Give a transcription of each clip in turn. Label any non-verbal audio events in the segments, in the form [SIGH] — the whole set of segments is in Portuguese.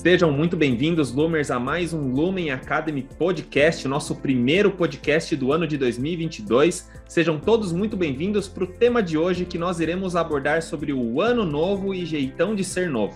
Sejam muito bem-vindos, Lumers, a mais um Lumen Academy Podcast, nosso primeiro podcast do ano de 2022. Sejam todos muito bem-vindos para o tema de hoje que nós iremos abordar sobre o ano novo e jeitão de ser novo.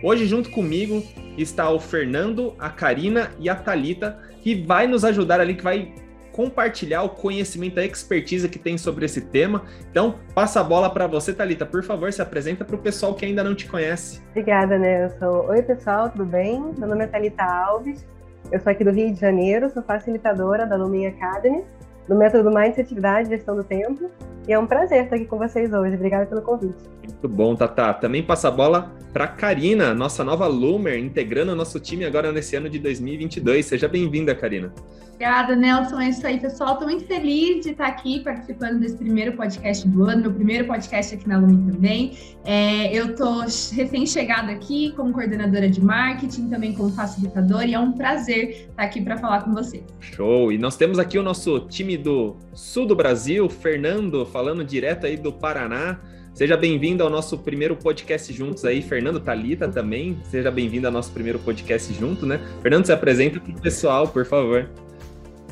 Hoje, junto comigo, está o Fernando, a Karina e a Talita, que vai nos ajudar ali, que vai compartilhar o conhecimento, a expertise que tem sobre esse tema. Então, passa a bola para você, Talita. Por favor, se apresenta para o pessoal que ainda não te conhece. Obrigada, Nelson. Oi, pessoal, tudo bem? Meu nome é Talita Alves. Eu sou aqui do Rio de Janeiro, sou facilitadora da Lumen Academy, do método Mindset Atividade e Gestão do Tempo. E é um prazer estar aqui com vocês hoje. Obrigada pelo convite. Muito bom, Tata. Também passa a bola para Karina, nossa nova Lumer, integrando o nosso time agora nesse ano de 2022. Seja bem-vinda, Karina. Obrigada, Nelson. É isso aí, pessoal. Estou muito feliz de estar aqui participando desse primeiro podcast do ano, meu primeiro podcast aqui na Lumen também. É, eu estou recém-chegada aqui como coordenadora de marketing, também como facilitadora, e é um prazer estar aqui para falar com vocês. Show! E nós temos aqui o nosso time do sul do Brasil, Fernando, falando direto aí do Paraná. Seja bem-vindo ao nosso primeiro podcast juntos aí, Fernando Talita também. Seja bem-vindo ao nosso primeiro podcast junto, né? Fernando, se apresenta para o pessoal, por favor.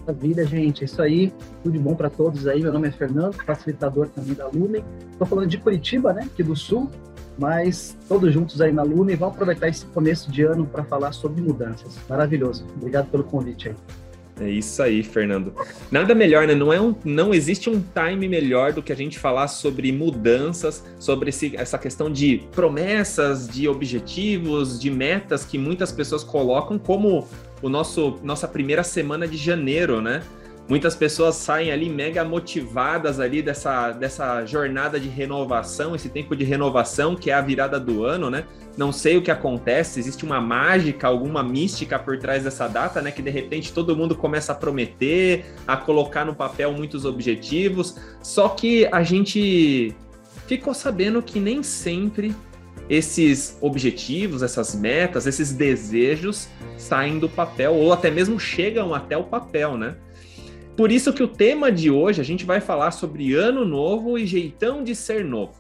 A vida, gente, é isso aí. Tudo de bom para todos aí. Meu nome é Fernando, facilitador também da Lumen. Estou falando de Curitiba, né? Aqui do Sul, mas todos juntos aí na Lumen. Vamos aproveitar esse começo de ano para falar sobre mudanças. Maravilhoso. Obrigado pelo convite aí. É isso aí, Fernando. Nada melhor, né? Não, é um, não existe um time melhor do que a gente falar sobre mudanças, sobre esse, essa questão de promessas, de objetivos, de metas que muitas pessoas colocam como o nosso nossa primeira semana de janeiro, né? Muitas pessoas saem ali mega motivadas ali dessa, dessa jornada de renovação, esse tempo de renovação que é a virada do ano, né? Não sei o que acontece, existe uma mágica, alguma mística por trás dessa data, né? Que de repente todo mundo começa a prometer, a colocar no papel muitos objetivos, só que a gente ficou sabendo que nem sempre esses objetivos, essas metas, esses desejos saem do papel ou até mesmo chegam até o papel, né? Por isso que o tema de hoje a gente vai falar sobre ano novo e jeitão de ser novo.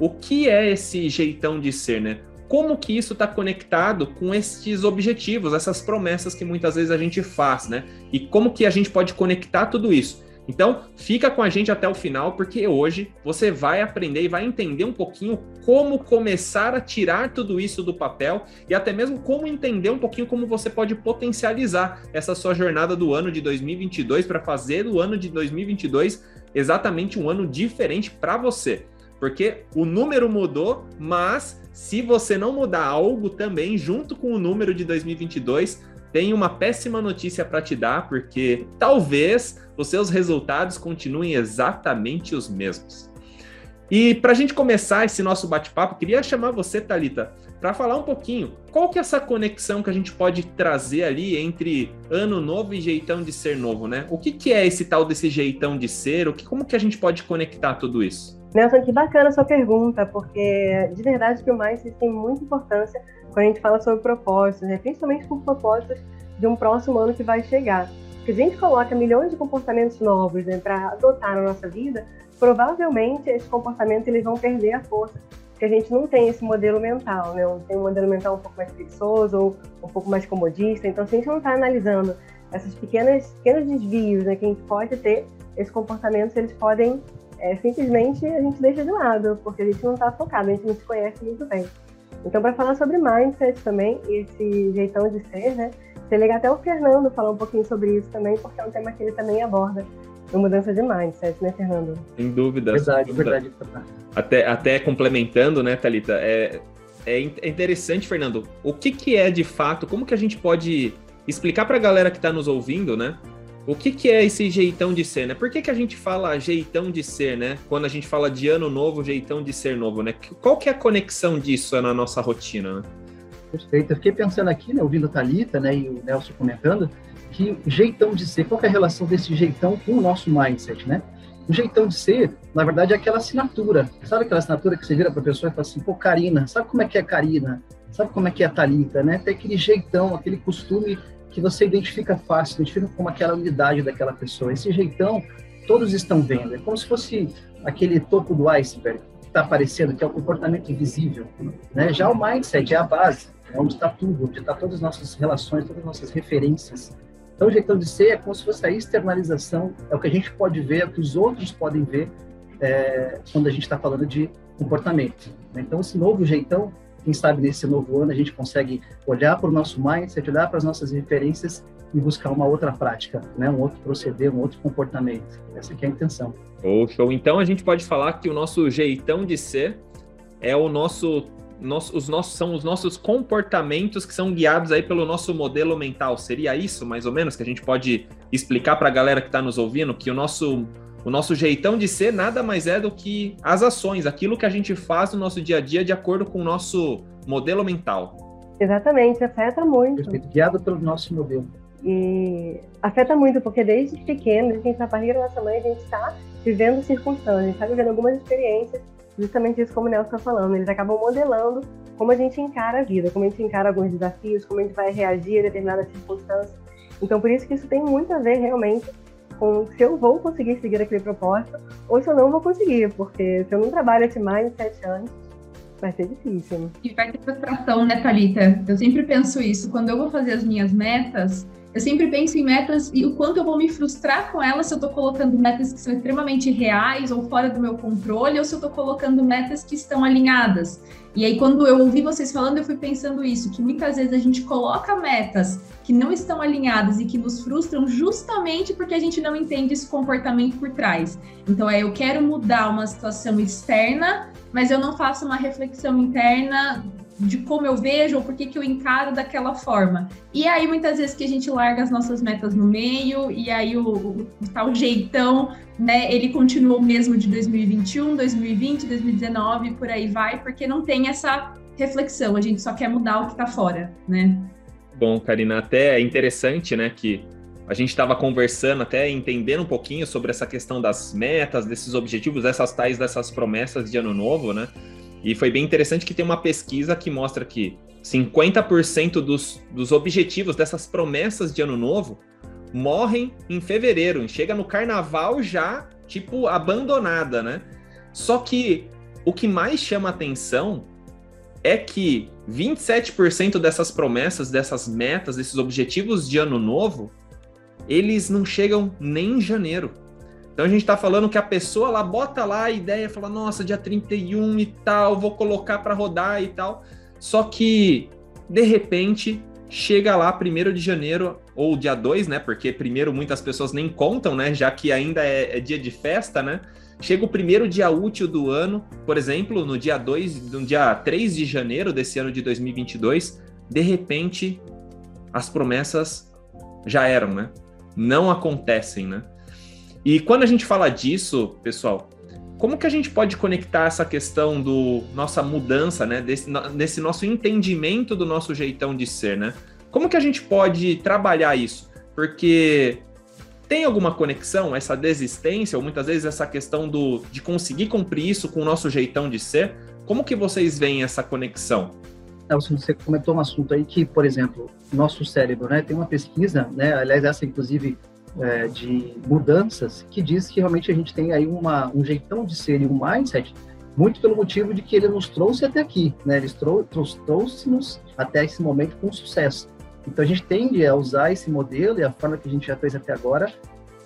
O que é esse jeitão de ser, né? Como que isso está conectado com esses objetivos, essas promessas que muitas vezes a gente faz, né? E como que a gente pode conectar tudo isso? Então, fica com a gente até o final, porque hoje você vai aprender e vai entender um pouquinho como começar a tirar tudo isso do papel e até mesmo como entender um pouquinho como você pode potencializar essa sua jornada do ano de 2022 para fazer do ano de 2022 exatamente um ano diferente para você. Porque o número mudou, mas se você não mudar algo também junto com o número de 2022, tem uma péssima notícia para te dar, porque talvez os seus resultados continuem exatamente os mesmos. E para a gente começar esse nosso bate-papo, queria chamar você, Talita, para falar um pouquinho qual que é essa conexão que a gente pode trazer ali entre ano novo e jeitão de ser novo, né? O que, que é esse tal desse jeitão de ser? O que, como que a gente pode conectar tudo isso? Nelson, que bacana a sua pergunta, porque de verdade que o mindset tem muita importância quando a gente fala sobre propósitos, né? principalmente por propósitos de um próximo ano que vai chegar. Se a gente coloca milhões de comportamentos novos né, para adotar na nossa vida, provavelmente esses comportamentos eles vão perder a força, porque a gente não tem esse modelo mental, né? Tem um modelo mental um pouco mais preguiçoso ou um pouco mais comodista. Então, se a gente não está analisando essas pequenas pequenos desvios né, que a gente pode ter, esses comportamentos eles podem é, simplesmente a gente deixa de lado, porque a gente não está focado, a gente não se conhece muito bem. Então, para falar sobre mindset também, esse jeitão de ser, né? Seria legal até o Fernando falar um pouquinho sobre isso também, porque é um tema que ele também aborda no mudança de mindset, né, Fernando? Sem dúvida. Verdade, sem dúvida. verdade. Até, até complementando, né, Thalita, é, é, é interessante, Fernando, o que, que é de fato, como que a gente pode explicar para a galera que está nos ouvindo, né, o que, que é esse jeitão de ser, né? Por que, que a gente fala jeitão de ser, né? Quando a gente fala de ano novo, jeitão de ser novo, né? Qual que é a conexão disso na nossa rotina, né? Perfeito. Eu fiquei pensando aqui, né, ouvindo a Thalita, né, e o Nelson comentando, que jeitão de ser, qual é a relação desse jeitão com o nosso mindset, né? O jeitão de ser, na verdade, é aquela assinatura. Sabe aquela assinatura que você vira para a pessoa e fala assim, pô, Karina, sabe como é que é Karina? Sabe como é que é a Thalita, né? Tem aquele jeitão, aquele costume que você identifica fácil, identifica como aquela unidade daquela pessoa. Esse jeitão, todos estão vendo. É como se fosse aquele topo do iceberg que está aparecendo, que é o comportamento invisível. Né? Já o mindset é a base. onde está tudo, onde está todas as nossas relações, todas as nossas referências. Então, o jeitão de ser é como se fosse a externalização, é o que a gente pode ver, é o que os outros podem ver é, quando a gente está falando de comportamento. Né? Então, esse novo jeitão, quem sabe nesse novo ano a gente consegue olhar para o nosso mindset, olhar para as nossas referências e buscar uma outra prática, né? um outro proceder, um outro comportamento. Essa é a intenção. Oh, show. Então, a gente pode falar que o nosso jeitão de ser é o nosso nosso, os nossos, são os nossos comportamentos que são guiados aí pelo nosso modelo mental. Seria isso, mais ou menos, que a gente pode explicar para a galera que está nos ouvindo que o nosso, o nosso jeitão de ser nada mais é do que as ações, aquilo que a gente faz no nosso dia a dia de acordo com o nosso modelo mental. Exatamente, afeta muito. Perfeito, guiado pelo nosso modelo. E afeta muito, porque desde pequeno, desde que a gente tá na barriga da nossa mãe, a gente está vivendo circunstâncias, a gente está vivendo algumas experiências justamente isso como o Nelson está falando, eles acabam modelando como a gente encara a vida, como a gente encara alguns desafios, como a gente vai reagir a determinadas circunstâncias. Então, por isso que isso tem muito a ver realmente com se eu vou conseguir seguir aquele propósito ou se eu não vou conseguir, porque se eu não trabalho esse mindset antes, vai ser difícil. E vai ter frustração, né, Thalita? Eu sempre penso isso. Quando eu vou fazer as minhas metas, eu sempre penso em metas e o quanto eu vou me frustrar com elas se eu estou colocando metas que são extremamente reais ou fora do meu controle, ou se eu estou colocando metas que estão alinhadas. E aí, quando eu ouvi vocês falando, eu fui pensando isso, que muitas vezes a gente coloca metas que não estão alinhadas e que nos frustram justamente porque a gente não entende esse comportamento por trás. Então, é eu quero mudar uma situação externa, mas eu não faço uma reflexão interna de como eu vejo ou por que, que eu encaro daquela forma. E aí, muitas vezes que a gente larga as nossas metas no meio, e aí o, o, o tal jeitão, né, ele continua o mesmo de 2021, 2020, 2019, por aí vai, porque não tem essa reflexão, a gente só quer mudar o que está fora, né? Bom, Karina, até é interessante, né, que a gente estava conversando, até entendendo um pouquinho sobre essa questão das metas, desses objetivos, essas tais dessas promessas de ano novo, né? E foi bem interessante que tem uma pesquisa que mostra que 50% dos, dos objetivos dessas promessas de ano novo morrem em fevereiro. Chega no carnaval já, tipo, abandonada, né? Só que o que mais chama atenção é que 27% dessas promessas, dessas metas, desses objetivos de ano novo, eles não chegam nem em janeiro. Então a gente está falando que a pessoa lá bota lá a ideia, fala, nossa, dia 31 e tal, vou colocar para rodar e tal. Só que, de repente, chega lá primeiro de janeiro ou dia 2, né? Porque primeiro muitas pessoas nem contam, né? Já que ainda é, é dia de festa, né? Chega o primeiro dia útil do ano, por exemplo, no dia 2, no dia 3 de janeiro desse ano de 2022, de repente as promessas já eram, né? Não acontecem, né? E quando a gente fala disso, pessoal, como que a gente pode conectar essa questão do nossa mudança, né, desse, desse nosso entendimento do nosso jeitão de ser, né? Como que a gente pode trabalhar isso? Porque tem alguma conexão essa desistência ou muitas vezes essa questão do de conseguir cumprir isso com o nosso jeitão de ser? Como que vocês veem essa conexão? Você comentou um assunto aí que, por exemplo, nosso cérebro, né, tem uma pesquisa, né, aliás essa inclusive é, de mudanças que diz que realmente a gente tem aí uma, um jeitão de ser e um mindset muito pelo motivo de que ele nos trouxe até aqui, né? Ele trouxe-nos até esse momento com sucesso. Então a gente tende a usar esse modelo e a forma que a gente já fez até agora,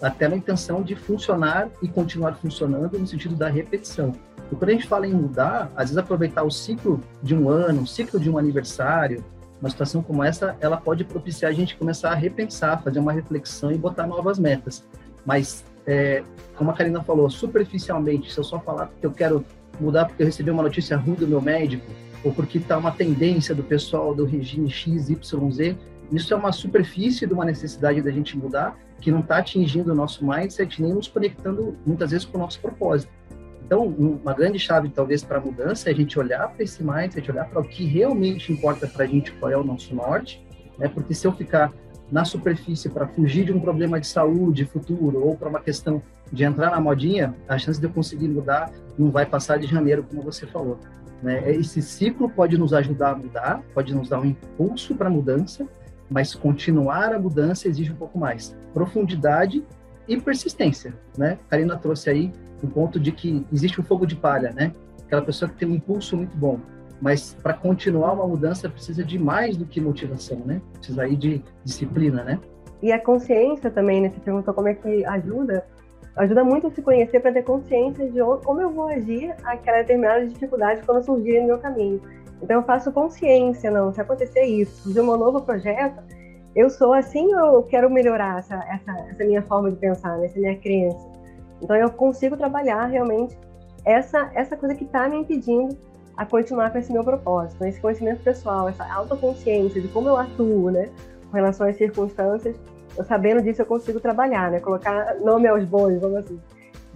até na intenção de funcionar e continuar funcionando no sentido da repetição. E quando a gente fala em mudar, às vezes aproveitar o ciclo de um ano, o ciclo de um aniversário, uma situação como essa, ela pode propiciar a gente começar a repensar, fazer uma reflexão e botar novas metas. Mas, é, como a Karina falou, superficialmente, se eu só falar que eu quero mudar porque eu recebi uma notícia ruim do meu médico, ou porque está uma tendência do pessoal do regime XYZ, isso é uma superfície de uma necessidade da gente mudar, que não está atingindo o nosso mindset, nem nos conectando, muitas vezes, com o nosso propósito. Então, uma grande chave, talvez, para a mudança é a gente olhar para esse mindset, olhar para o que realmente importa para a gente, qual é o nosso norte, né? porque se eu ficar na superfície para fugir de um problema de saúde futuro ou para uma questão de entrar na modinha, a chance de eu conseguir mudar não vai passar de janeiro, como você falou. Né? Esse ciclo pode nos ajudar a mudar, pode nos dar um impulso para a mudança, mas continuar a mudança exige um pouco mais profundidade e persistência. Né? Karina trouxe aí um ponto de que existe um fogo de palha, né? Aquela pessoa que tem um impulso muito bom. mas para continuar uma mudança precisa de mais do que motivação, né? Precisa aí de disciplina, né? E a consciência também, né? Você perguntou como é que ajuda. Ajuda muito a se conhecer para ter consciência de como eu vou agir aquela determinada dificuldade quando surgir no meu caminho. Então eu faço consciência, não, se acontecer isso, de um novo projeto, eu sou assim ou eu quero melhorar essa, essa, essa minha forma de pensar, né? essa minha crença. Então eu consigo trabalhar realmente essa, essa coisa que está me impedindo a continuar com esse meu propósito, né? esse conhecimento pessoal, essa autoconsciência de como eu atuo, né, com relação às circunstâncias. Sabendo disso eu consigo trabalhar, né, colocar nome aos bois, vamos assim.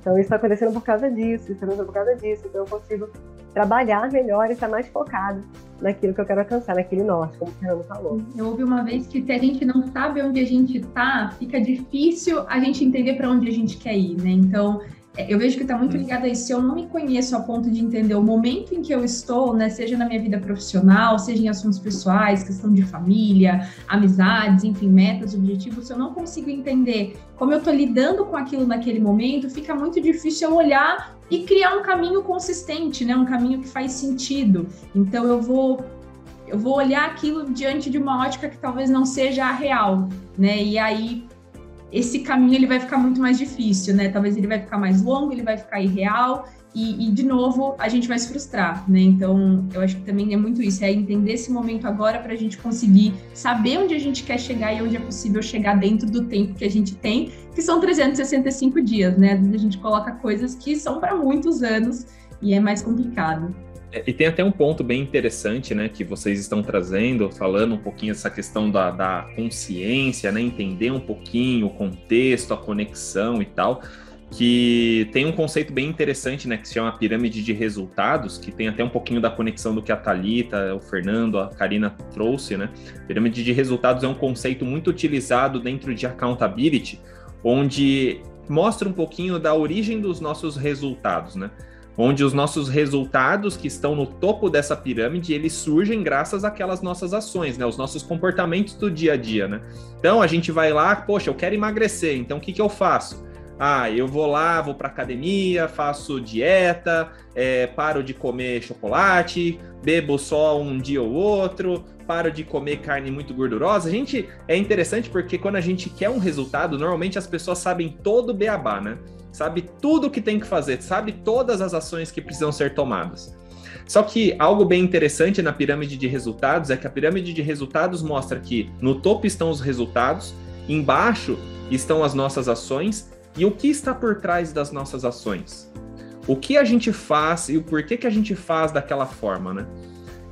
Então isso está acontecendo por causa disso, isso está acontecendo por causa disso. Então eu consigo trabalhar melhor e estar mais focado naquilo que eu quero alcançar, naquele norte, como o Fernando falou. Eu ouvi uma vez que se a gente não sabe onde a gente está, fica difícil a gente entender para onde a gente quer ir, né? Então eu vejo que está muito ligado a isso. Se eu não me conheço a ponto de entender o momento em que eu estou, né, seja na minha vida profissional, seja em assuntos pessoais, questão de família, amizades, enfim, metas, objetivos, se eu não consigo entender como eu estou lidando com aquilo naquele momento, fica muito difícil eu olhar e criar um caminho consistente, né, um caminho que faz sentido. Então eu vou eu vou olhar aquilo diante de uma ótica que talvez não seja a real, né? E aí esse caminho ele vai ficar muito mais difícil, né? Talvez ele vai ficar mais longo, ele vai ficar irreal e, e, de novo a gente vai se frustrar, né? Então eu acho que também é muito isso, é entender esse momento agora para a gente conseguir saber onde a gente quer chegar e onde é possível chegar dentro do tempo que a gente tem, que são 365 dias, né? A gente coloca coisas que são para muitos anos e é mais complicado. É, e tem até um ponto bem interessante, né, que vocês estão trazendo, falando um pouquinho dessa questão da, da consciência, né, entender um pouquinho o contexto, a conexão e tal, que tem um conceito bem interessante, né, que se chama pirâmide de resultados, que tem até um pouquinho da conexão do que a Talita, o Fernando, a Karina trouxe, né? Pirâmide de resultados é um conceito muito utilizado dentro de accountability, onde mostra um pouquinho da origem dos nossos resultados, né? Onde os nossos resultados que estão no topo dessa pirâmide, eles surgem graças àquelas nossas ações, né? Os nossos comportamentos do dia a dia, né? Então a gente vai lá, poxa, eu quero emagrecer, então o que, que eu faço? Ah, eu vou lá, vou para academia, faço dieta, é, paro de comer chocolate, bebo só um dia ou outro, paro de comer carne muito gordurosa. A gente é interessante porque quando a gente quer um resultado, normalmente as pessoas sabem todo o beabá, né? Sabe tudo o que tem que fazer, sabe todas as ações que precisam ser tomadas. Só que algo bem interessante na pirâmide de resultados é que a pirâmide de resultados mostra que no topo estão os resultados, embaixo estão as nossas ações e o que está por trás das nossas ações. O que a gente faz e o porquê que a gente faz daquela forma, né?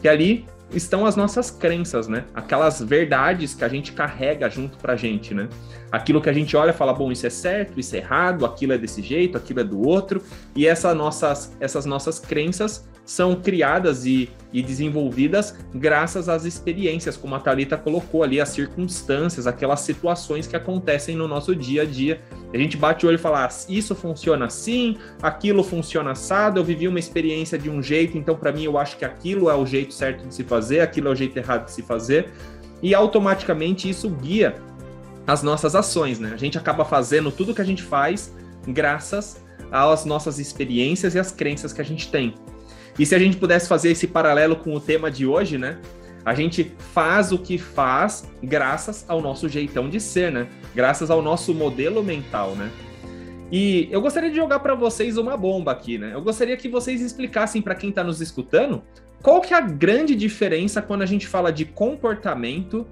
Que ali estão as nossas crenças, né? Aquelas verdades que a gente carrega junto pra gente, né? Aquilo que a gente olha e fala, bom, isso é certo, isso é errado, aquilo é desse jeito, aquilo é do outro, e essa nossas, essas nossas crenças são criadas e, e desenvolvidas graças às experiências, como a Thalita colocou ali, as circunstâncias, aquelas situações que acontecem no nosso dia a dia. A gente bate o olho e fala, ah, isso funciona assim, aquilo funciona assado, eu vivi uma experiência de um jeito, então para mim eu acho que aquilo é o jeito certo de se fazer, aquilo é o jeito errado de se fazer, e automaticamente isso guia as nossas ações, né? A gente acaba fazendo tudo que a gente faz graças às nossas experiências e às crenças que a gente tem. E se a gente pudesse fazer esse paralelo com o tema de hoje, né? A gente faz o que faz graças ao nosso jeitão de ser, né? Graças ao nosso modelo mental, né? E eu gostaria de jogar para vocês uma bomba aqui, né? Eu gostaria que vocês explicassem para quem está nos escutando qual que é a grande diferença quando a gente fala de comportamento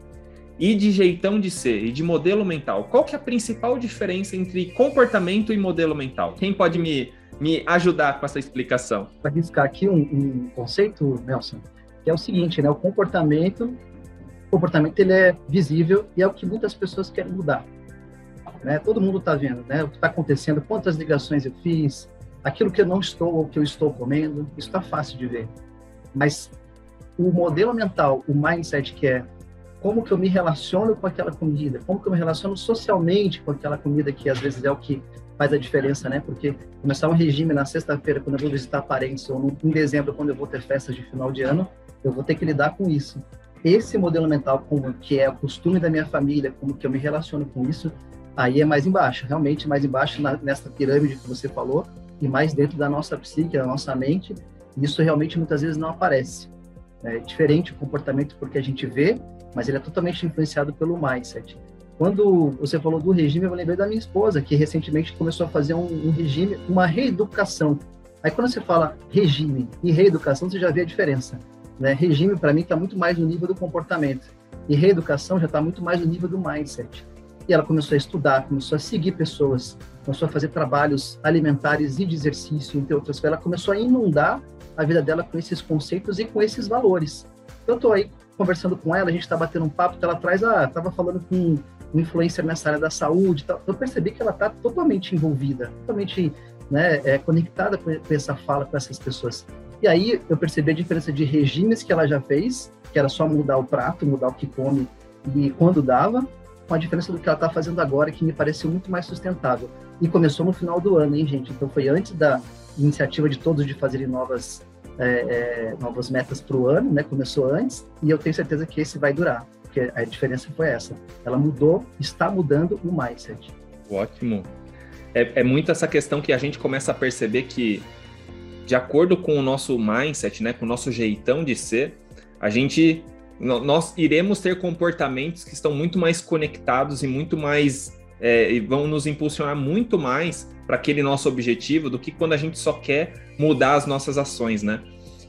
e de jeitão de ser e de modelo mental. Qual que é a principal diferença entre comportamento e modelo mental? Quem pode me me ajudar com essa explicação? Para riscar aqui um, um, conceito, Nelson, que é o seguinte, né? O comportamento, o comportamento ele é visível e é o que muitas pessoas querem mudar. Né? Todo mundo está vendo, né? O que está acontecendo, quantas ligações eu fiz, aquilo que eu não estou ou que eu estou comendo, isso está fácil de ver. Mas o modelo mental, o mindset que é como que eu me relaciono com aquela comida, como que eu me relaciono socialmente com aquela comida que às vezes é o que faz a diferença, né? Porque começar um regime na sexta-feira, quando eu vou visitar parentes, ou em dezembro, quando eu vou ter festas de final de ano, eu vou ter que lidar com isso. Esse modelo mental, como que é o costume da minha família, como que eu me relaciono com isso, aí é mais embaixo, realmente mais embaixo na, nessa pirâmide que você falou, e mais dentro da nossa psique, da nossa mente, isso realmente muitas vezes não aparece. É diferente o comportamento porque a gente vê, mas ele é totalmente influenciado pelo mindset. Quando você falou do regime, eu lembrei da minha esposa, que recentemente começou a fazer um, um regime, uma reeducação. Aí quando você fala regime e reeducação, você já vê a diferença. Né? Regime, para mim, está muito mais no nível do comportamento. E reeducação já está muito mais no nível do mindset. E ela começou a estudar, começou a seguir pessoas, começou a fazer trabalhos alimentares e de exercício, entre outras coisas. Ela começou a inundar a vida dela com esses conceitos e com esses valores. Eu estou aí conversando com ela, a gente está batendo um papo, ela traz, ah, estava falando com influencer nessa área da saúde, tá? eu percebi que ela está totalmente envolvida, totalmente né, é, conectada com essa fala com essas pessoas. E aí eu percebi a diferença de regimes que ela já fez, que era só mudar o prato, mudar o que come e quando dava, com a diferença do que ela está fazendo agora, que me pareceu muito mais sustentável. E começou no final do ano, hein, gente? Então foi antes da iniciativa de todos de fazerem novas, é, é, novas metas para o ano, né? Começou antes, e eu tenho certeza que esse vai durar, porque a diferença foi essa. Ela mudou, está mudando o mindset. Ótimo. É, é muito essa questão que a gente começa a perceber que, de acordo com o nosso mindset, né, com o nosso jeitão de ser, a gente nós iremos ter comportamentos que estão muito mais conectados e muito mais é, e vão nos impulsionar muito mais para aquele nosso objetivo do que quando a gente só quer mudar as nossas ações, né?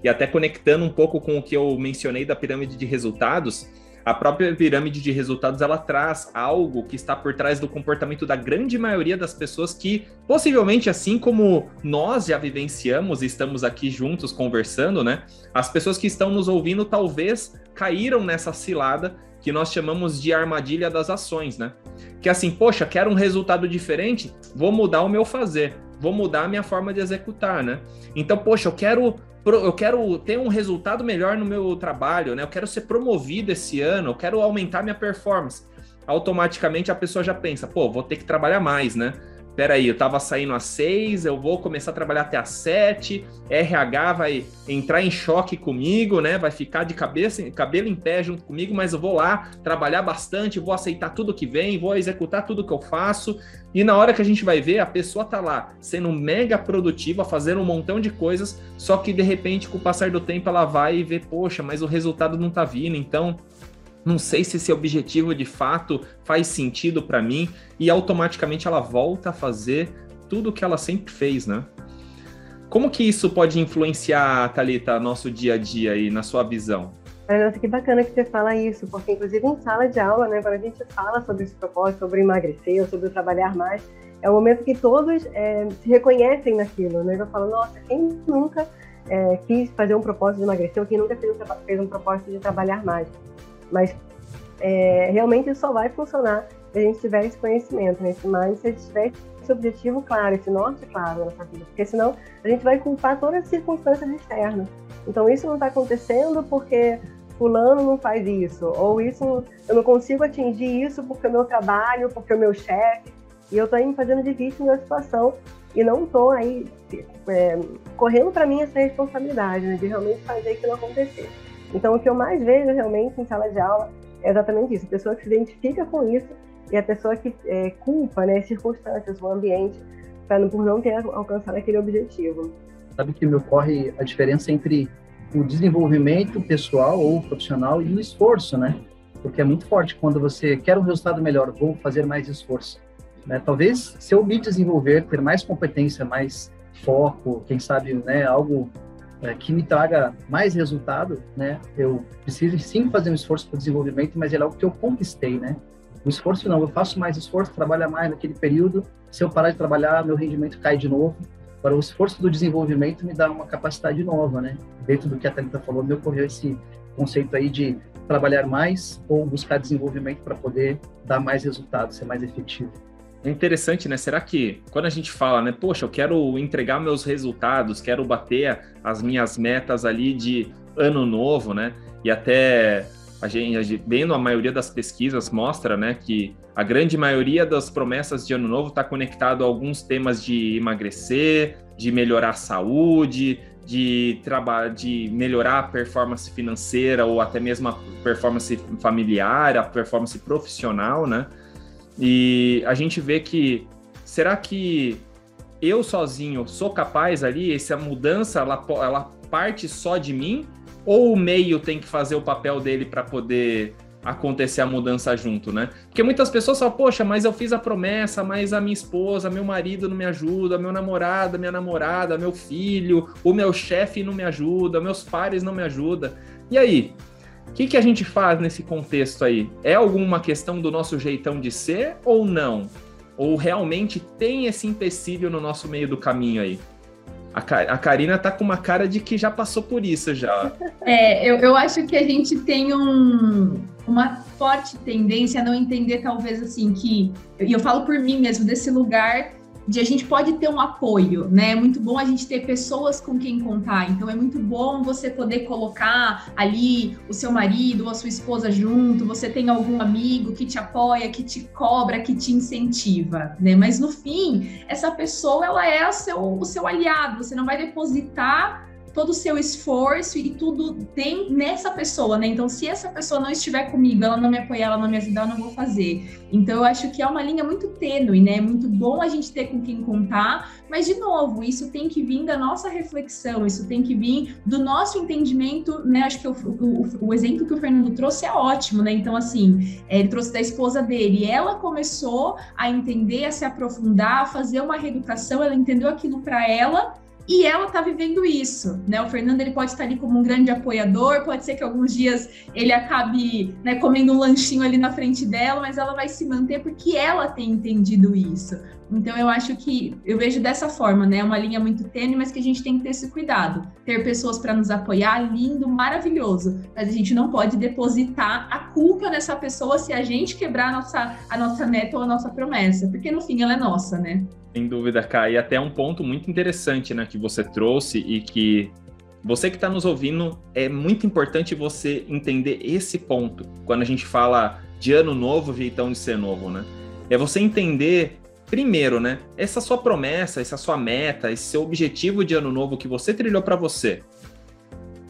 E até conectando um pouco com o que eu mencionei da pirâmide de resultados, a própria pirâmide de resultados ela traz algo que está por trás do comportamento da grande maioria das pessoas que possivelmente assim como nós já vivenciamos e estamos aqui juntos conversando, né? As pessoas que estão nos ouvindo talvez caíram nessa cilada que nós chamamos de armadilha das ações, né? Que assim, poxa, quero um resultado diferente, vou mudar o meu fazer, vou mudar a minha forma de executar, né? Então, poxa, eu quero eu quero ter um resultado melhor no meu trabalho, né? Eu quero ser promovido esse ano, eu quero aumentar minha performance. Automaticamente a pessoa já pensa, pô, vou ter que trabalhar mais, né? Peraí, eu tava saindo às seis, eu vou começar a trabalhar até às sete, RH vai entrar em choque comigo, né? Vai ficar de cabeça, cabelo em pé junto comigo, mas eu vou lá trabalhar bastante, vou aceitar tudo que vem, vou executar tudo que eu faço. E na hora que a gente vai ver, a pessoa tá lá sendo mega produtiva, fazendo um montão de coisas, só que de repente, com o passar do tempo, ela vai e vê, poxa, mas o resultado não tá vindo, então não sei se esse objetivo de fato faz sentido para mim e automaticamente ela volta a fazer tudo o que ela sempre fez, né? Como que isso pode influenciar, Thalita, nosso dia a dia aí, na sua visão? Nossa, que bacana que você fala isso, porque inclusive em sala de aula, né, quando a gente fala sobre esse propósito, sobre emagrecer, sobre trabalhar mais, é o momento que todos é, se reconhecem naquilo, né? Eu falo, nossa, quem nunca é, quis fazer um propósito de emagrecer ou quem nunca fez um, fez um propósito de trabalhar mais? Mas é, realmente só vai funcionar se a gente tiver esse conhecimento, né? esse mindset, se tiver esse objetivo claro, esse norte claro na nossa vida. Porque senão a gente vai culpar todas as circunstâncias externas. Então isso não está acontecendo porque fulano não faz isso, ou isso eu não consigo atingir isso porque o meu trabalho, porque o meu chefe, e eu estou aí me fazendo de vítima da situação e não estou aí é, correndo para mim essa responsabilidade né, de realmente fazer aquilo acontecer. Então, o que eu mais vejo realmente em sala de aula é exatamente isso: a pessoa que se identifica com isso e a pessoa que é, culpa né, as circunstâncias, o ambiente, pra, por não ter alcançado aquele objetivo. Sabe que me ocorre a diferença entre o desenvolvimento pessoal ou profissional e o esforço, né? Porque é muito forte quando você quer um resultado melhor, vou fazer mais esforço. Né? Talvez, se eu me desenvolver, ter mais competência, mais foco, quem sabe, né, algo é, que me traga mais resultado, né? Eu preciso sim fazer um esforço para o desenvolvimento, mas é algo que eu conquistei, né? O esforço não, eu faço mais esforço, trabalho mais naquele período, se eu parar de trabalhar, meu rendimento cai de novo. Agora, o esforço do desenvolvimento me dá uma capacidade nova, né? Dentro do que a Thalita falou, me ocorreu esse conceito aí de trabalhar mais ou buscar desenvolvimento para poder dar mais resultados, ser mais efetivo. Interessante, né? Será que quando a gente fala, né, poxa, eu quero entregar meus resultados, quero bater as minhas metas ali de ano novo, né? E até a gente, vendo a maioria das pesquisas mostra, né, que a grande maioria das promessas de ano novo está conectado a alguns temas de emagrecer, de melhorar a saúde, de de melhorar a performance financeira ou até mesmo a performance familiar, a performance profissional, né? E a gente vê que será que eu sozinho sou capaz ali, essa mudança ela, ela parte só de mim? Ou o meio tem que fazer o papel dele para poder acontecer a mudança junto, né? Porque muitas pessoas falam, poxa, mas eu fiz a promessa, mas a minha esposa, meu marido não me ajuda, meu namorado, minha namorada, meu filho, o meu chefe não me ajuda, meus pares não me ajudam. E aí? O que, que a gente faz nesse contexto aí? É alguma questão do nosso jeitão de ser ou não? Ou realmente tem esse empecilho no nosso meio do caminho aí? A, a Karina tá com uma cara de que já passou por isso já. É, eu, eu acho que a gente tem um, uma forte tendência a não entender, talvez, assim, que. E eu falo por mim mesmo, desse lugar de a gente pode ter um apoio, né? É muito bom a gente ter pessoas com quem contar. Então é muito bom você poder colocar ali o seu marido ou a sua esposa junto, você tem algum amigo que te apoia, que te cobra, que te incentiva, né? Mas no fim, essa pessoa ela é seu, o seu aliado, você não vai depositar todo o seu esforço e tudo tem nessa pessoa, né? Então, se essa pessoa não estiver comigo, ela não me apoiar, ela não me ajudar, eu não vou fazer. Então, eu acho que é uma linha muito tênue, né? É muito bom a gente ter com quem contar, mas, de novo, isso tem que vir da nossa reflexão, isso tem que vir do nosso entendimento, né? Acho que o, o, o exemplo que o Fernando trouxe é ótimo, né? Então, assim, é, ele trouxe da esposa dele, ela começou a entender, a se aprofundar, a fazer uma reeducação, ela entendeu aquilo para ela e ela está vivendo isso, né? O Fernando ele pode estar ali como um grande apoiador, pode ser que alguns dias ele acabe né, comendo um lanchinho ali na frente dela, mas ela vai se manter porque ela tem entendido isso. Então eu acho que eu vejo dessa forma, né? Uma linha muito tênue, mas que a gente tem que ter esse cuidado. Ter pessoas para nos apoiar, lindo, maravilhoso. Mas a gente não pode depositar a culpa nessa pessoa se a gente quebrar a nossa, a nossa meta ou a nossa promessa, porque no fim ela é nossa, né? Sem dúvida, Kai. E até um ponto muito interessante, né, que você trouxe e que você que está nos ouvindo, é muito importante você entender esse ponto quando a gente fala de ano novo, jeitão de ser novo, né? É você entender primeiro, né, essa sua promessa, essa sua meta, esse seu objetivo de ano novo que você trilhou para você.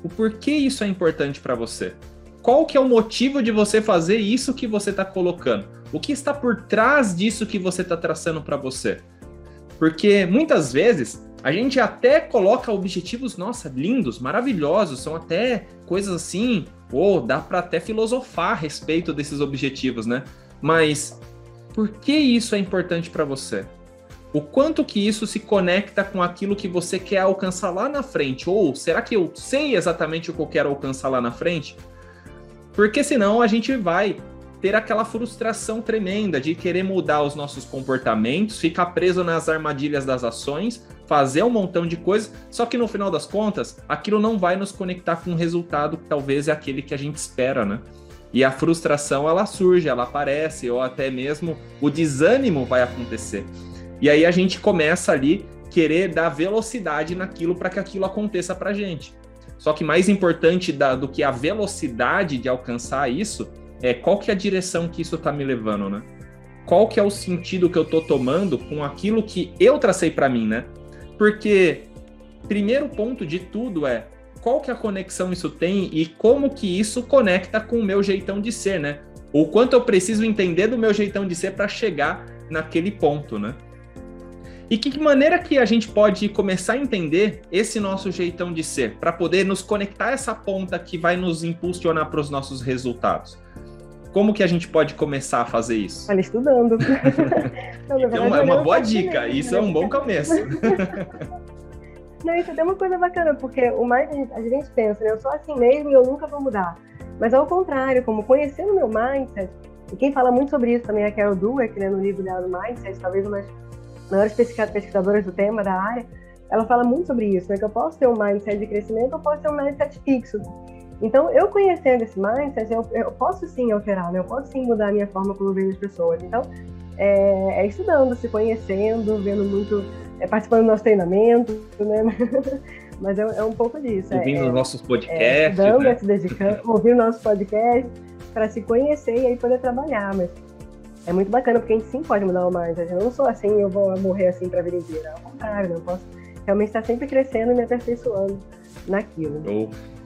O porquê isso é importante para você? Qual que é o motivo de você fazer isso que você está colocando? O que está por trás disso que você está traçando para você? Porque muitas vezes a gente até coloca objetivos, nossa, lindos, maravilhosos, são até coisas assim, ou dá para até filosofar a respeito desses objetivos, né? Mas por que isso é importante para você? O quanto que isso se conecta com aquilo que você quer alcançar lá na frente? Ou será que eu sei exatamente o que eu quero alcançar lá na frente? Porque senão a gente vai ter aquela frustração tremenda de querer mudar os nossos comportamentos, ficar preso nas armadilhas das ações, fazer um montão de coisas, só que no final das contas, aquilo não vai nos conectar com um resultado que talvez é aquele que a gente espera, né? E a frustração ela surge, ela aparece, ou até mesmo o desânimo vai acontecer. E aí a gente começa ali querer dar velocidade naquilo para que aquilo aconteça para gente. Só que mais importante da, do que a velocidade de alcançar isso é qual que é a direção que isso está me levando, né? Qual que é o sentido que eu estou tomando com aquilo que eu tracei para mim, né? Porque primeiro ponto de tudo é qual que é a conexão isso tem e como que isso conecta com o meu jeitão de ser, né? O quanto eu preciso entender do meu jeitão de ser para chegar naquele ponto, né? E que maneira que a gente pode começar a entender esse nosso jeitão de ser, para poder nos conectar a essa ponta que vai nos impulsionar para os nossos resultados? Como que a gente pode começar a fazer isso? Olha, estudando. [LAUGHS] Não, verdade, é uma, boa dica, isso é um bom começo. [LAUGHS] Não, isso é uma coisa bacana, porque o mais a gente pensa, né? Eu sou assim mesmo e eu nunca vou mudar. Mas ao contrário, como conhecendo o meu mindset, e quem fala muito sobre isso também é a Carol Dweck, né, no livro dela do Mindset, talvez uma das maiores pesquisadoras do tema, da área, ela fala muito sobre isso, né, que eu posso ter um mindset de crescimento, eu posso ter um mindset fixo. Então, eu conhecendo esse mindset, eu, eu posso sim alterar, né? Eu posso sim mudar a minha forma como eu vejo as pessoas. Então, é, é estudando, se conhecendo, vendo muito, é, participando do nosso treinamento, né? [LAUGHS] Mas é, é, um pouco disso. É, ouvindo é, os nossos podcasts. É, estudando, né? se dedicando, [LAUGHS] ouvindo nossos podcasts, para se conhecer e aí poder trabalhar. Mas é muito bacana, porque a gente sim pode mudar o mindset. Eu não sou assim, eu vou morrer assim para a vida inteira. Ao contrário, né? eu posso realmente estar sempre crescendo e me aperfeiçoando naquilo.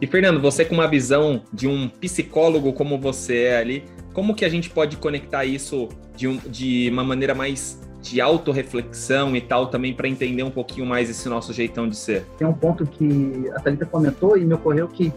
E Fernando, você com uma visão de um psicólogo como você é ali, como que a gente pode conectar isso de, um, de uma maneira mais de autorreflexão e tal também para entender um pouquinho mais esse nosso jeitão de ser? Tem um ponto que a Thalita comentou e me ocorreu que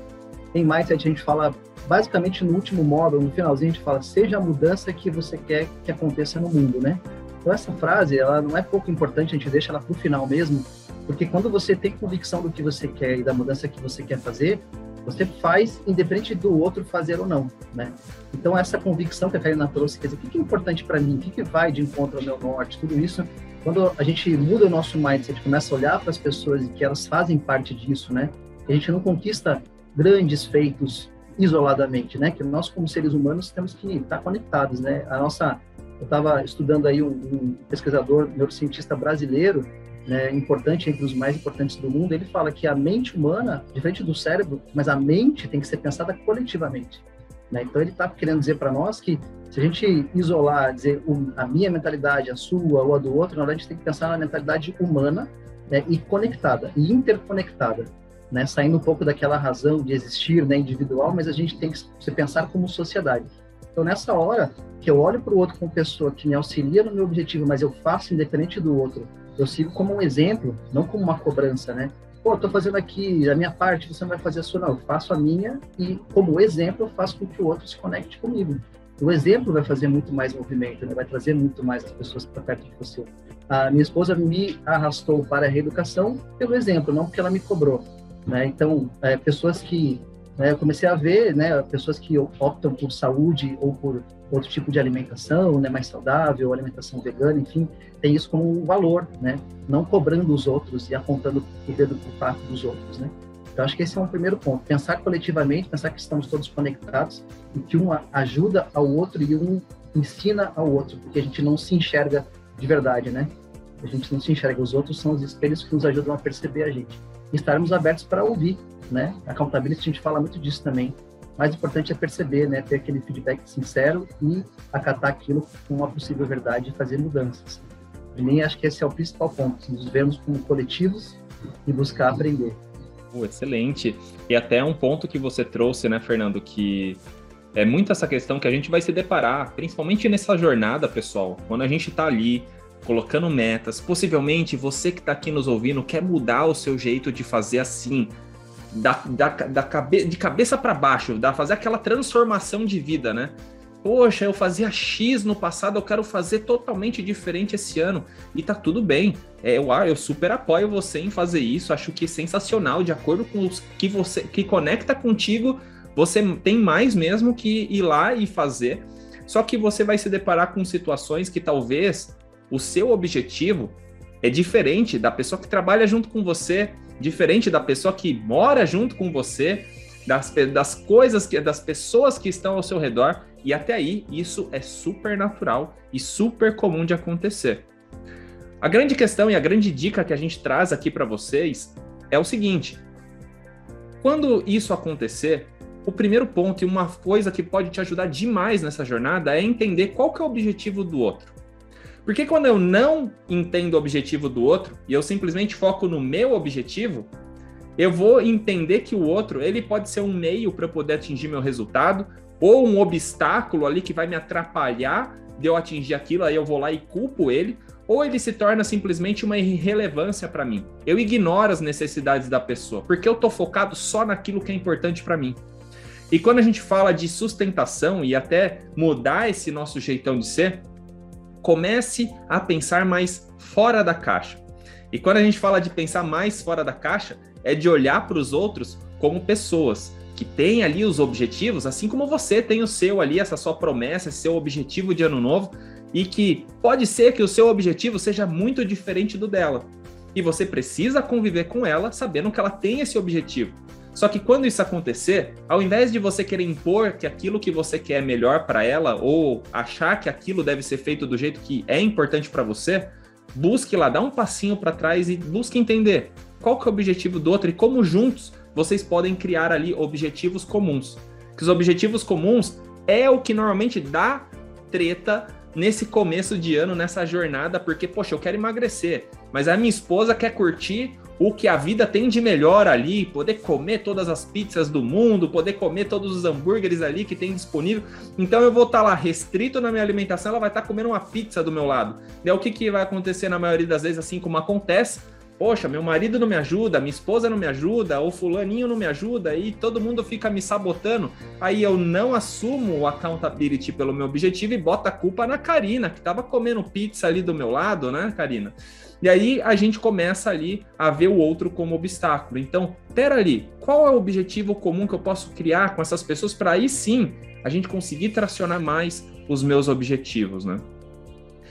em Mindset a gente fala, basicamente no último módulo, no finalzinho, a gente fala, seja a mudança que você quer que aconteça no mundo, né? Então essa frase, ela não é pouco importante, a gente deixa ela para o final mesmo, porque quando você tem convicção do que você quer e da mudança que você quer fazer, você faz independente do outro fazer ou não, né? Então essa convicção que a Karina trouxe, quer dizer, o que é importante para mim, o que vai de encontro ao meu norte, tudo isso, quando a gente muda o nosso mindset, começa a olhar para as pessoas e que elas fazem parte disso, né? A gente não conquista grandes feitos isoladamente, né? Que nós como seres humanos temos que estar conectados, né? A nossa, eu estava estudando aí um, um pesquisador neurocientista brasileiro né, importante entre os mais importantes do mundo, ele fala que a mente humana, diferente do cérebro, mas a mente tem que ser pensada coletivamente. Né? Então ele está querendo dizer para nós que se a gente isolar, dizer a minha mentalidade, a sua ou a do outro, na verdade a gente tem que pensar na mentalidade humana né, e conectada, e interconectada. Né, saindo um pouco daquela razão de existir né, individual, mas a gente tem que se pensar como sociedade. Então, nessa hora que eu olho para o outro como pessoa que me auxilia no meu objetivo, mas eu faço independente do outro, eu sigo como um exemplo, não como uma cobrança, né? Pô, tô fazendo aqui a minha parte, você não vai fazer a sua, não. Eu faço a minha e, como exemplo, eu faço com que o outro se conecte comigo. O exemplo vai fazer muito mais movimento, né? vai trazer muito mais as pessoas para perto de você. A minha esposa me arrastou para a reeducação pelo exemplo, não porque ela me cobrou. Né? Então, é, pessoas que eu comecei a ver né, pessoas que optam por saúde ou por outro tipo de alimentação, né, mais saudável, alimentação vegana, enfim, tem isso como um valor, né? Não cobrando os outros e apontando o dedo para o prato dos outros, né? Então, acho que esse é um primeiro ponto. Pensar coletivamente, pensar que estamos todos conectados e que um ajuda ao outro e um ensina ao outro, porque a gente não se enxerga de verdade, né? A gente não se enxerga. Os outros são os espelhos que nos ajudam a perceber a gente. E estarmos abertos para ouvir, né? A accountability, a gente fala muito disso também mais importante é perceber, né, ter aquele feedback sincero e acatar aquilo com uma possível verdade e fazer mudanças. Para mim, acho que esse é o principal ponto, nos vermos como coletivos e buscar aprender. Uh, excelente. E até um ponto que você trouxe, né, Fernando, que é muito essa questão que a gente vai se deparar, principalmente nessa jornada, pessoal, quando a gente está ali colocando metas, possivelmente você que está aqui nos ouvindo quer mudar o seu jeito de fazer assim, da, da, da cabe, de cabeça para baixo, da fazer aquela transformação de vida, né? Poxa, eu fazia X no passado, eu quero fazer totalmente diferente esse ano. E tá tudo bem. É, eu, eu super apoio você em fazer isso. Acho que é sensacional, de acordo com os que você que conecta contigo, você tem mais mesmo que ir lá e fazer. Só que você vai se deparar com situações que talvez o seu objetivo é diferente da pessoa que trabalha junto com você, diferente da pessoa que mora junto com você, das, das coisas que das pessoas que estão ao seu redor, e até aí isso é super natural e super comum de acontecer. A grande questão e a grande dica que a gente traz aqui para vocês é o seguinte: quando isso acontecer, o primeiro ponto e uma coisa que pode te ajudar demais nessa jornada é entender qual que é o objetivo do outro. Porque quando eu não entendo o objetivo do outro e eu simplesmente foco no meu objetivo, eu vou entender que o outro ele pode ser um meio para eu poder atingir meu resultado ou um obstáculo ali que vai me atrapalhar de eu atingir aquilo, aí eu vou lá e culpo ele, ou ele se torna simplesmente uma irrelevância para mim. Eu ignoro as necessidades da pessoa, porque eu tô focado só naquilo que é importante para mim. E quando a gente fala de sustentação e até mudar esse nosso jeitão de ser, comece a pensar mais fora da caixa. E quando a gente fala de pensar mais fora da caixa, é de olhar para os outros como pessoas que têm ali os objetivos, assim como você tem o seu ali, essa sua promessa, seu objetivo de ano novo, e que pode ser que o seu objetivo seja muito diferente do dela. E você precisa conviver com ela sabendo que ela tem esse objetivo. Só que quando isso acontecer, ao invés de você querer impor que aquilo que você quer é melhor para ela ou achar que aquilo deve ser feito do jeito que é importante para você, busque lá, dá um passinho para trás e busque entender qual que é o objetivo do outro e como juntos vocês podem criar ali objetivos comuns. Que os objetivos comuns é o que normalmente dá treta nesse começo de ano, nessa jornada, porque, poxa, eu quero emagrecer, mas a minha esposa quer curtir o que a vida tem de melhor ali, poder comer todas as pizzas do mundo, poder comer todos os hambúrgueres ali que tem disponível. Então eu vou estar tá lá restrito na minha alimentação, ela vai estar tá comendo uma pizza do meu lado. É o que, que vai acontecer na maioria das vezes, assim como acontece, poxa, meu marido não me ajuda, minha esposa não me ajuda, ou fulaninho não me ajuda, e todo mundo fica me sabotando, aí eu não assumo o accountability pelo meu objetivo e boto a culpa na Karina, que estava comendo pizza ali do meu lado, né, Karina? E aí a gente começa ali a ver o outro como obstáculo. Então, pera ali, qual é o objetivo comum que eu posso criar com essas pessoas para aí sim a gente conseguir tracionar mais os meus objetivos, né?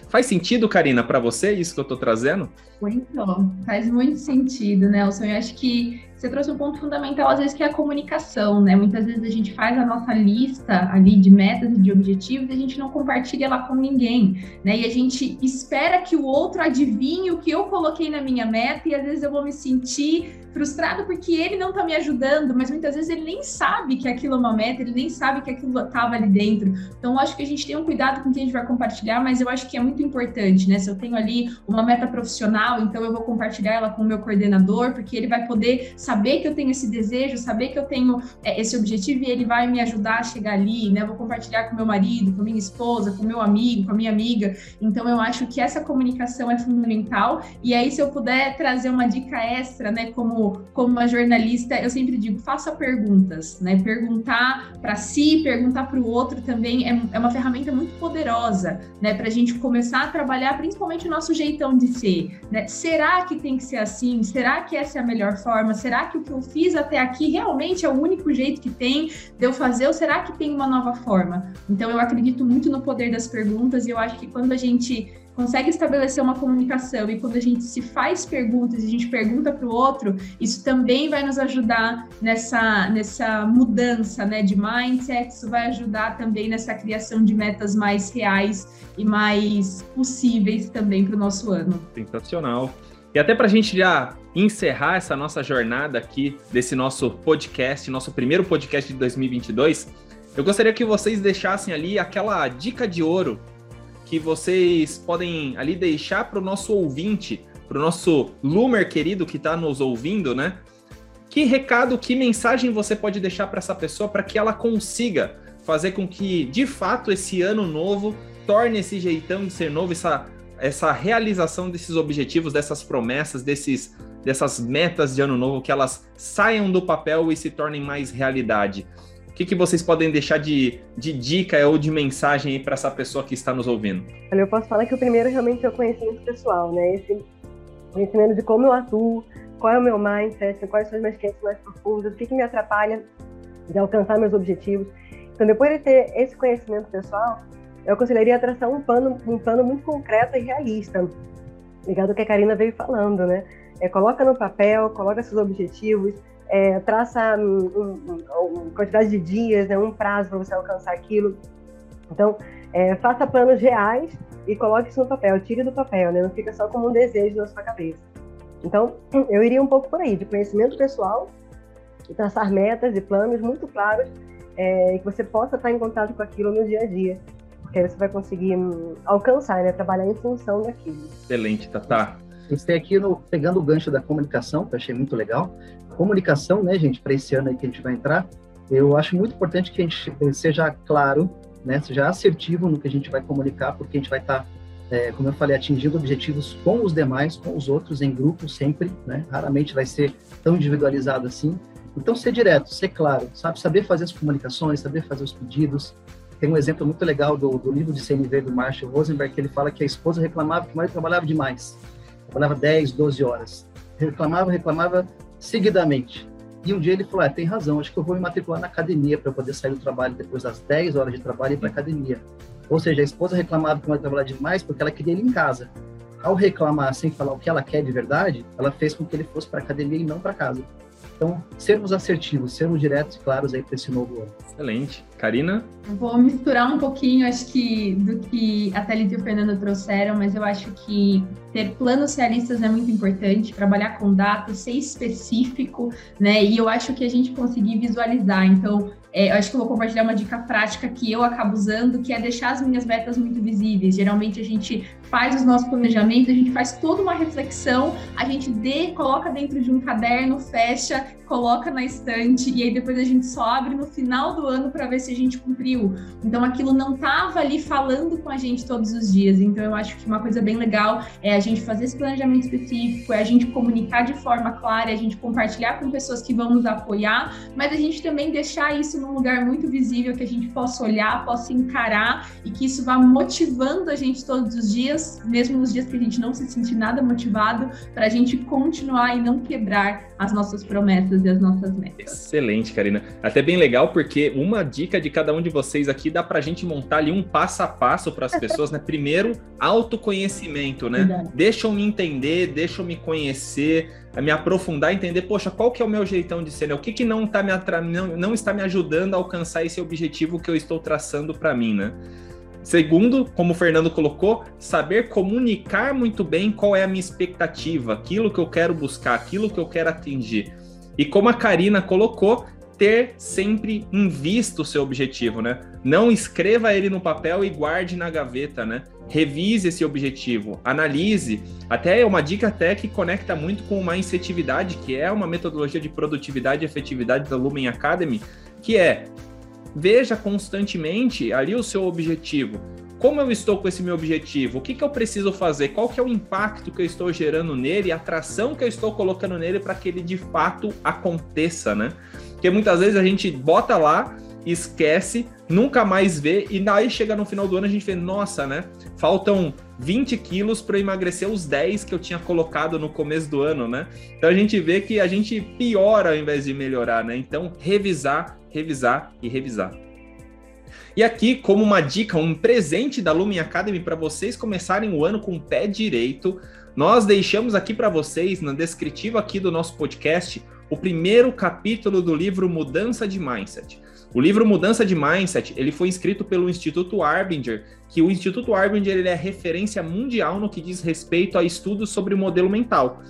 Faz sentido, Karina, para você isso que eu estou trazendo? Muito, faz muito sentido, Nelson. Eu acho que você trouxe um ponto fundamental, às vezes, que é a comunicação, né? Muitas vezes a gente faz a nossa lista ali de metas e de objetivos e a gente não compartilha ela com ninguém, né? E a gente espera que o outro adivinhe o que eu coloquei na minha meta e às vezes eu vou me sentir frustrado porque ele não tá me ajudando, mas muitas vezes ele nem sabe que aquilo é uma meta, ele nem sabe que aquilo estava ali dentro. Então, eu acho que a gente tem um cuidado com quem a gente vai compartilhar, mas eu acho que é muito importante, né? Se eu tenho ali uma meta profissional, então eu vou compartilhar ela com o meu coordenador, porque ele vai poder saber que eu tenho esse desejo, saber que eu tenho é, esse objetivo e ele vai me ajudar a chegar ali, né? Eu vou compartilhar com meu marido, com minha esposa, com meu amigo, com a minha amiga. Então eu acho que essa comunicação é fundamental. E aí, se eu puder trazer uma dica extra, né? Como, como uma jornalista, eu sempre digo, faça perguntas, né? Perguntar para si, perguntar para o outro também é, é uma ferramenta muito poderosa, né? Para a gente começar a trabalhar principalmente o nosso jeitão de ser, né? Será que tem que ser assim? Será que essa é a melhor forma? Será será que o que eu fiz até aqui realmente é o único jeito que tem de eu fazer ou será que tem uma nova forma? Então eu acredito muito no poder das perguntas e eu acho que quando a gente consegue estabelecer uma comunicação e quando a gente se faz perguntas e a gente pergunta para o outro, isso também vai nos ajudar nessa, nessa mudança né, de mindset, isso vai ajudar também nessa criação de metas mais reais e mais possíveis também para o nosso ano. Sensacional. E até para a gente já encerrar essa nossa jornada aqui desse nosso podcast, nosso primeiro podcast de 2022, eu gostaria que vocês deixassem ali aquela dica de ouro que vocês podem ali deixar para o nosso ouvinte, para o nosso Lumer querido que está nos ouvindo, né? Que recado, que mensagem você pode deixar para essa pessoa para que ela consiga fazer com que, de fato, esse ano novo torne esse jeitão de ser novo, essa essa realização desses objetivos, dessas promessas, desses, dessas metas de ano novo, que elas saiam do papel e se tornem mais realidade. Que, que vocês podem deixar de, de dica ou de mensagem para essa pessoa que está nos ouvindo? Olha, eu posso falar que o primeiro realmente é o conhecimento pessoal, né? Esse conhecimento de como eu atuo, qual é o meu mindset, quais são as minhas crenças mais profundas, o que, que me atrapalha de alcançar meus objetivos. Então, depois de ter esse conhecimento pessoal, eu aconselharia traçar um plano, um plano muito concreto e realista, ligado ao que a Karina veio falando, né? É, coloca no papel, coloca seus objetivos, é, traça um, um, uma quantidade de dias, né, um prazo para você alcançar aquilo. Então, é, faça planos reais e coloque isso no papel, tire do papel, né? Não fica só como um desejo na sua cabeça. Então, [CLEARS THROAT] eu iria um pouco por aí, de conhecimento pessoal, e traçar metas e planos muito claros, é, que você possa estar em contato com aquilo no dia a dia porque aí você vai conseguir hum, alcançar, né? Trabalhar em função daquilo. Excelente, Tatá. Esse aqui, no, pegando o gancho da comunicação, que eu achei muito legal. Comunicação, né, gente, para esse ano aí que a gente vai entrar, eu acho muito importante que a gente seja claro, né, seja assertivo no que a gente vai comunicar, porque a gente vai estar, tá, é, como eu falei, atingindo objetivos com os demais, com os outros, em grupo sempre, né? Raramente vai ser tão individualizado assim. Então, ser direto, ser claro, sabe? Saber fazer as comunicações, saber fazer os pedidos, tem um exemplo muito legal do, do livro de CNV do Marshall Rosenberg, que ele fala que a esposa reclamava que o marido trabalhava demais. Trabalhava 10, 12 horas. Reclamava, reclamava seguidamente. E um dia ele falou: ah, tem razão, acho que eu vou me matricular na academia para poder sair do trabalho depois das 10 horas de trabalho e ir para academia. Ou seja, a esposa reclamava que marido trabalhava demais porque ela queria ele em casa. Ao reclamar sem falar o que ela quer de verdade, ela fez com que ele fosse para academia e não para casa. Então, sermos assertivos, sermos diretos e claros aí para esse novo ano. Excelente. Karina? Vou misturar um pouquinho, acho que, do que a Thalita e o Fernando trouxeram, mas eu acho que ter planos realistas é muito importante, trabalhar com dados, ser específico, né? E eu acho que a gente conseguir visualizar. Então, é, eu acho que eu vou compartilhar uma dica prática que eu acabo usando, que é deixar as minhas metas muito visíveis. Geralmente a gente faz os nossos planejamentos, a gente faz toda uma reflexão, a gente dê, coloca dentro de um caderno, fecha, coloca na estante e aí depois a gente só abre no final do ano para ver se se a gente cumpriu. Então aquilo não estava ali falando com a gente todos os dias. Então eu acho que uma coisa bem legal é a gente fazer esse planejamento específico, é a gente comunicar de forma clara, é a gente compartilhar com pessoas que vão nos apoiar, mas a gente também deixar isso num lugar muito visível que a gente possa olhar, possa encarar e que isso vá motivando a gente todos os dias, mesmo nos dias que a gente não se sentir nada motivado, para a gente continuar e não quebrar as nossas promessas e as nossas metas. Excelente, Karina. Até bem legal, porque uma dica de cada um de vocês aqui dá para a gente montar ali um passo a passo para as [LAUGHS] pessoas, né? Primeiro, autoconhecimento, né? Verdade. Deixa eu me entender, deixa eu me conhecer, me aprofundar, entender, poxa, qual que é o meu jeitão de ser, né? O que, que não, tá me atra... não, não está me ajudando a alcançar esse objetivo que eu estou traçando para mim, né? Segundo, como o Fernando colocou, saber comunicar muito bem qual é a minha expectativa, aquilo que eu quero buscar, aquilo que eu quero atingir. E como a Karina colocou, ter sempre em vista o seu objetivo, né? Não escreva ele no papel e guarde na gaveta, né? Revise esse objetivo, analise. Até é uma dica até que conecta muito com uma incentividade, que é uma metodologia de produtividade e efetividade da Lumen Academy, que é veja constantemente ali o seu objetivo. Como eu estou com esse meu objetivo? O que, que eu preciso fazer? Qual que é o impacto que eu estou gerando nele, a atração que eu estou colocando nele para que ele de fato aconteça, né? Porque muitas vezes a gente bota lá, esquece, nunca mais vê, e daí chega no final do ano a gente vê, nossa, né? Faltam 20 quilos para emagrecer os 10 que eu tinha colocado no começo do ano, né? Então a gente vê que a gente piora ao invés de melhorar, né? Então, revisar, revisar e revisar. E aqui, como uma dica, um presente da Lumen Academy para vocês começarem o ano com o pé direito, nós deixamos aqui para vocês, na descritiva aqui do nosso podcast, o primeiro capítulo do livro Mudança de Mindset. O livro Mudança de Mindset, ele foi escrito pelo Instituto Arbinger, que o Instituto Arbinger ele é referência mundial no que diz respeito a estudos sobre o modelo mental.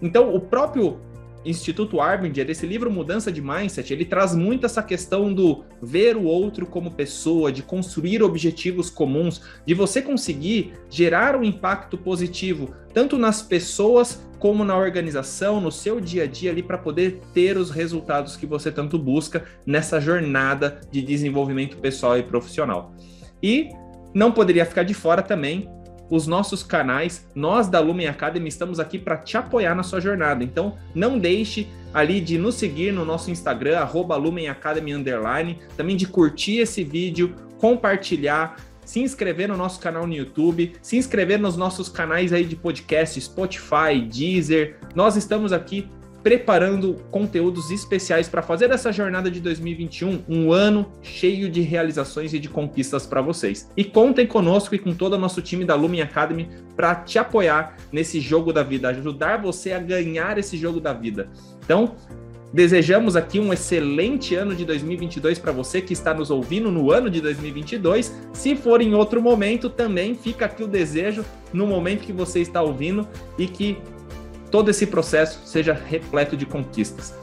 Então, o próprio Instituto Arbinger, esse livro Mudança de Mindset, ele traz muito essa questão do ver o outro como pessoa, de construir objetivos comuns, de você conseguir gerar um impacto positivo, tanto nas pessoas como na organização, no seu dia a dia ali, para poder ter os resultados que você tanto busca nessa jornada de desenvolvimento pessoal e profissional. E não poderia ficar de fora também os nossos canais. Nós da Lumen Academy estamos aqui para te apoiar na sua jornada. Então, não deixe ali de nos seguir no nosso Instagram, arroba Lumen Academy Underline, também de curtir esse vídeo, compartilhar, se inscrever no nosso canal no YouTube, se inscrever nos nossos canais aí de podcast, Spotify, Deezer. Nós estamos aqui preparando conteúdos especiais para fazer essa jornada de 2021 um ano cheio de realizações e de conquistas para vocês. E contem conosco e com todo o nosso time da Lumen Academy para te apoiar nesse jogo da vida, ajudar você a ganhar esse jogo da vida. Então, Desejamos aqui um excelente ano de 2022 para você que está nos ouvindo no ano de 2022. Se for em outro momento, também fica aqui o desejo no momento que você está ouvindo e que todo esse processo seja repleto de conquistas.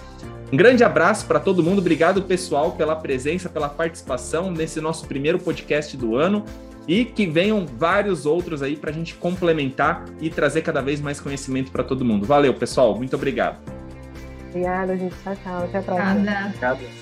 Um grande abraço para todo mundo, obrigado pessoal pela presença, pela participação nesse nosso primeiro podcast do ano e que venham vários outros aí para a gente complementar e trazer cada vez mais conhecimento para todo mundo. Valeu, pessoal, muito obrigado. Obrigada, gente. Tchau, tchau. Até a próxima. Obrigada.